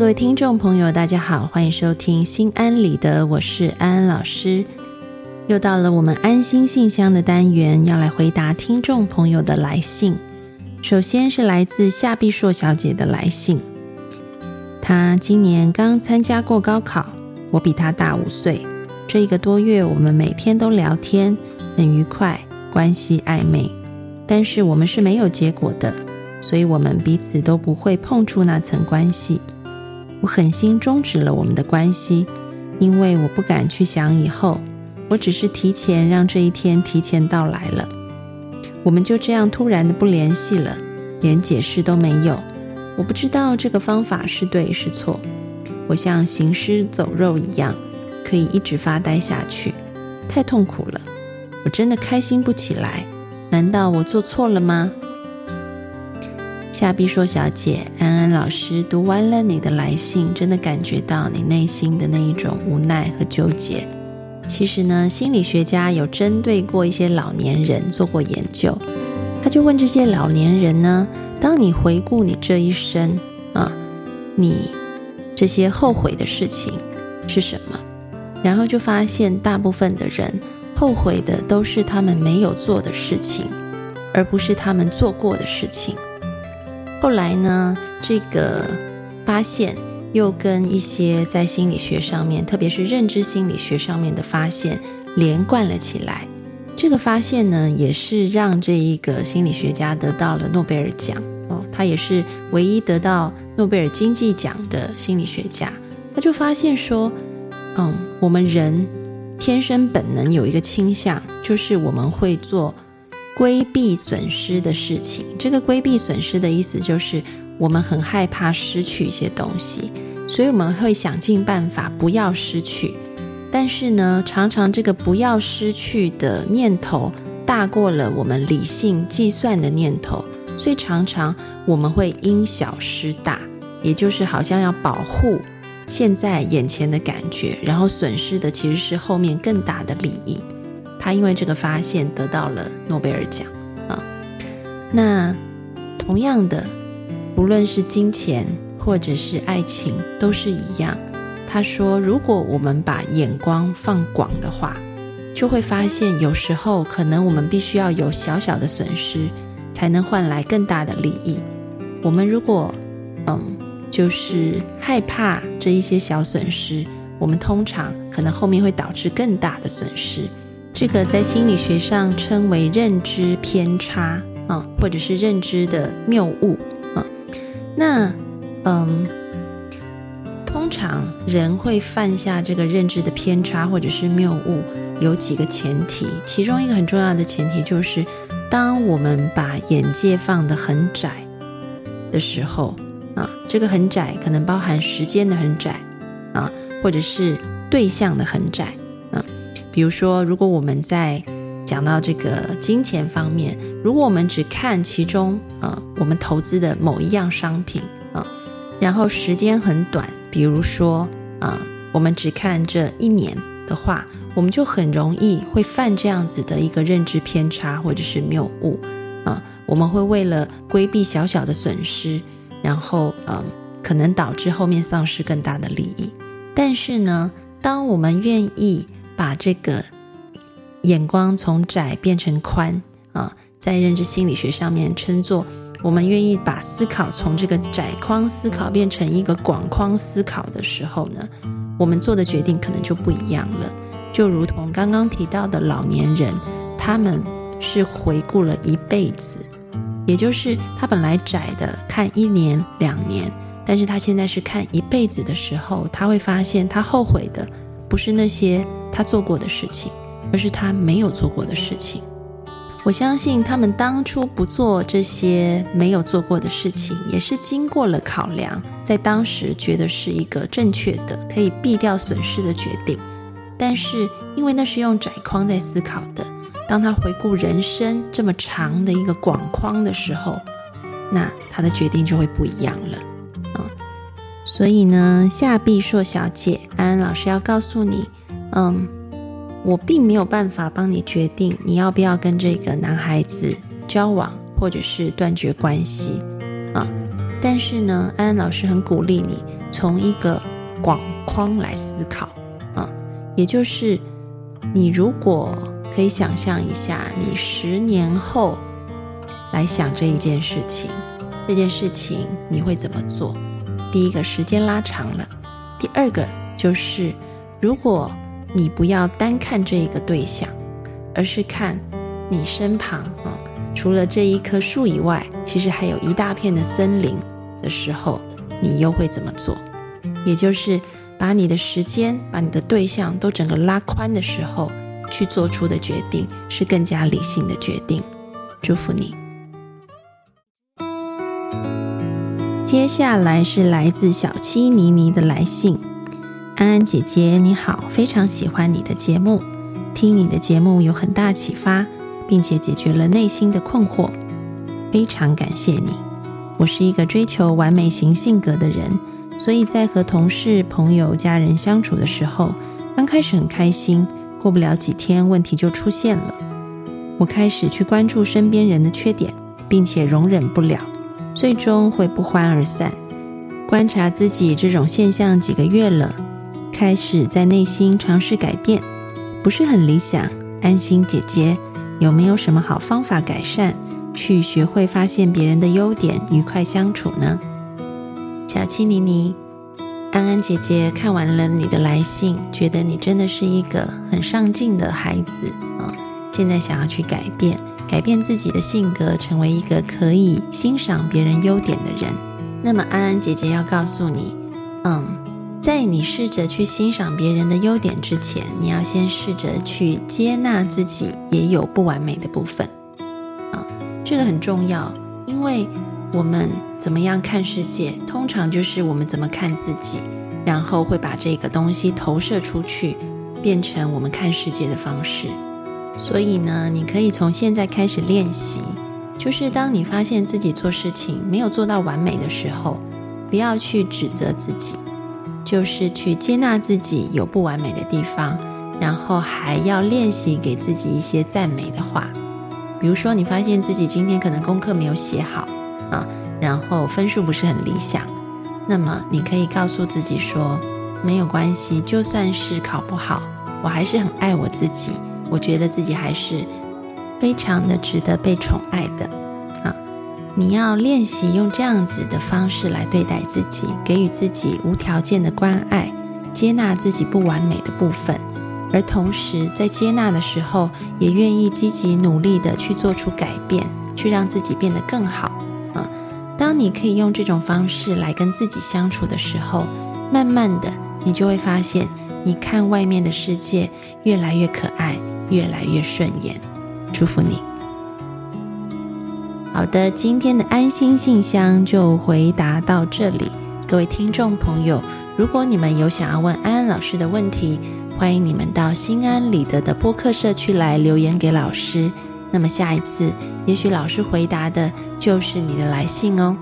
各位听众朋友，大家好，欢迎收听《心安理得》，我是安安老师。又到了我们安心信箱的单元，要来回答听众朋友的来信。首先是来自夏碧硕小姐的来信，她今年刚参加过高考，我比她大五岁。这一个多月，我们每天都聊天，很愉快，关系暧昧，但是我们是没有结果的，所以我们彼此都不会碰触那层关系。我狠心终止了我们的关系，因为我不敢去想以后。我只是提前让这一天提前到来了。我们就这样突然的不联系了，连解释都没有。我不知道这个方法是对是错。我像行尸走肉一样，可以一直发呆下去，太痛苦了。我真的开心不起来。难道我做错了吗？夏碧说：“小姐，安安老师读完了你的来信，真的感觉到你内心的那一种无奈和纠结。其实呢，心理学家有针对过一些老年人做过研究，他就问这些老年人呢：当你回顾你这一生啊，你这些后悔的事情是什么？然后就发现，大部分的人后悔的都是他们没有做的事情，而不是他们做过的事情。”后来呢，这个发现又跟一些在心理学上面，特别是认知心理学上面的发现连贯了起来。这个发现呢，也是让这一个心理学家得到了诺贝尔奖哦。他也是唯一得到诺贝尔经济奖的心理学家。他就发现说，嗯，我们人天生本能有一个倾向，就是我们会做。规避损失的事情，这个规避损失的意思就是我们很害怕失去一些东西，所以我们会想尽办法不要失去。但是呢，常常这个不要失去的念头大过了我们理性计算的念头，所以常常我们会因小失大，也就是好像要保护现在眼前的感觉，然后损失的其实是后面更大的利益。他因为这个发现得到了诺贝尔奖啊。那同样的，不论是金钱或者是爱情，都是一样。他说，如果我们把眼光放广的话，就会发现有时候可能我们必须要有小小的损失，才能换来更大的利益。我们如果嗯，就是害怕这一些小损失，我们通常可能后面会导致更大的损失。这个在心理学上称为认知偏差啊，或者是认知的谬误啊。那嗯，通常人会犯下这个认知的偏差或者是谬误，有几个前提。其中一个很重要的前提就是，当我们把眼界放得很窄的时候啊，这个很窄可能包含时间的很窄啊，或者是对象的很窄。比如说，如果我们在讲到这个金钱方面，如果我们只看其中呃我们投资的某一样商品啊，然后时间很短，比如说啊，我们只看这一年的话，我们就很容易会犯这样子的一个认知偏差或者是谬误啊。我们会为了规避小小的损失，然后嗯，可能导致后面丧失更大的利益。但是呢，当我们愿意把这个眼光从窄变成宽啊，在认知心理学上面称作我们愿意把思考从这个窄框思考变成一个广框思考的时候呢，我们做的决定可能就不一样了。就如同刚刚提到的老年人，他们是回顾了一辈子，也就是他本来窄的看一年两年，但是他现在是看一辈子的时候，他会发现他后悔的不是那些。他做过的事情，而是他没有做过的事情。我相信他们当初不做这些没有做过的事情，也是经过了考量，在当时觉得是一个正确的、可以避掉损失的决定。但是，因为那是用窄框在思考的，当他回顾人生这么长的一个广框的时候，那他的决定就会不一样了。啊，所以呢，夏碧硕小姐，安安老师要告诉你。嗯，我并没有办法帮你决定你要不要跟这个男孩子交往，或者是断绝关系啊。但是呢，安安老师很鼓励你从一个广框来思考啊，也就是你如果可以想象一下，你十年后来想这一件事情，这件事情你会怎么做？第一个时间拉长了，第二个就是如果你不要单看这一个对象，而是看你身旁啊，除了这一棵树以外，其实还有一大片的森林的时候。你又会怎么做？也就是把你的时间、把你的对象都整个拉宽的时候，去做出的决定是更加理性的决定。祝福你。接下来是来自小七妮妮的来信：安安姐姐你好，非常喜欢你的节目，听你的节目有很大启发，并且解决了内心的困惑，非常感谢你。我是一个追求完美型性格的人，所以在和同事、朋友、家人相处的时候，刚开始很开心，过不了几天，问题就出现了。我开始去关注身边人的缺点，并且容忍不了，最终会不欢而散。观察自己这种现象几个月了，开始在内心尝试改变，不是很理想。安心姐姐，有没有什么好方法改善？去学会发现别人的优点，愉快相处呢？小七妮妮，安安姐姐看完了你的来信，觉得你真的是一个很上进的孩子啊！现在想要去改变，改变自己的性格，成为一个可以欣赏别人优点的人。那么，安安姐姐要告诉你，嗯，在你试着去欣赏别人的优点之前，你要先试着去接纳自己也有不完美的部分。啊这个很重要，因为我们怎么样看世界，通常就是我们怎么看自己，然后会把这个东西投射出去，变成我们看世界的方式。所以呢，你可以从现在开始练习，就是当你发现自己做事情没有做到完美的时候，不要去指责自己，就是去接纳自己有不完美的地方，然后还要练习给自己一些赞美的话。比如说，你发现自己今天可能功课没有写好啊，然后分数不是很理想，那么你可以告诉自己说，没有关系，就算是考不好，我还是很爱我自己，我觉得自己还是非常的值得被宠爱的。你要练习用这样子的方式来对待自己，给予自己无条件的关爱，接纳自己不完美的部分。而同时，在接纳的时候，也愿意积极努力的去做出改变，去让自己变得更好。啊，当你可以用这种方式来跟自己相处的时候，慢慢的，你就会发现，你看外面的世界越来越可爱，越来越顺眼。祝福你。好的，今天的安心信箱就回答到这里。各位听众朋友，如果你们有想要问安安老师的问题，欢迎你们到心安理得的播客社区来留言给老师。那么下一次，也许老师回答的就是你的来信哦。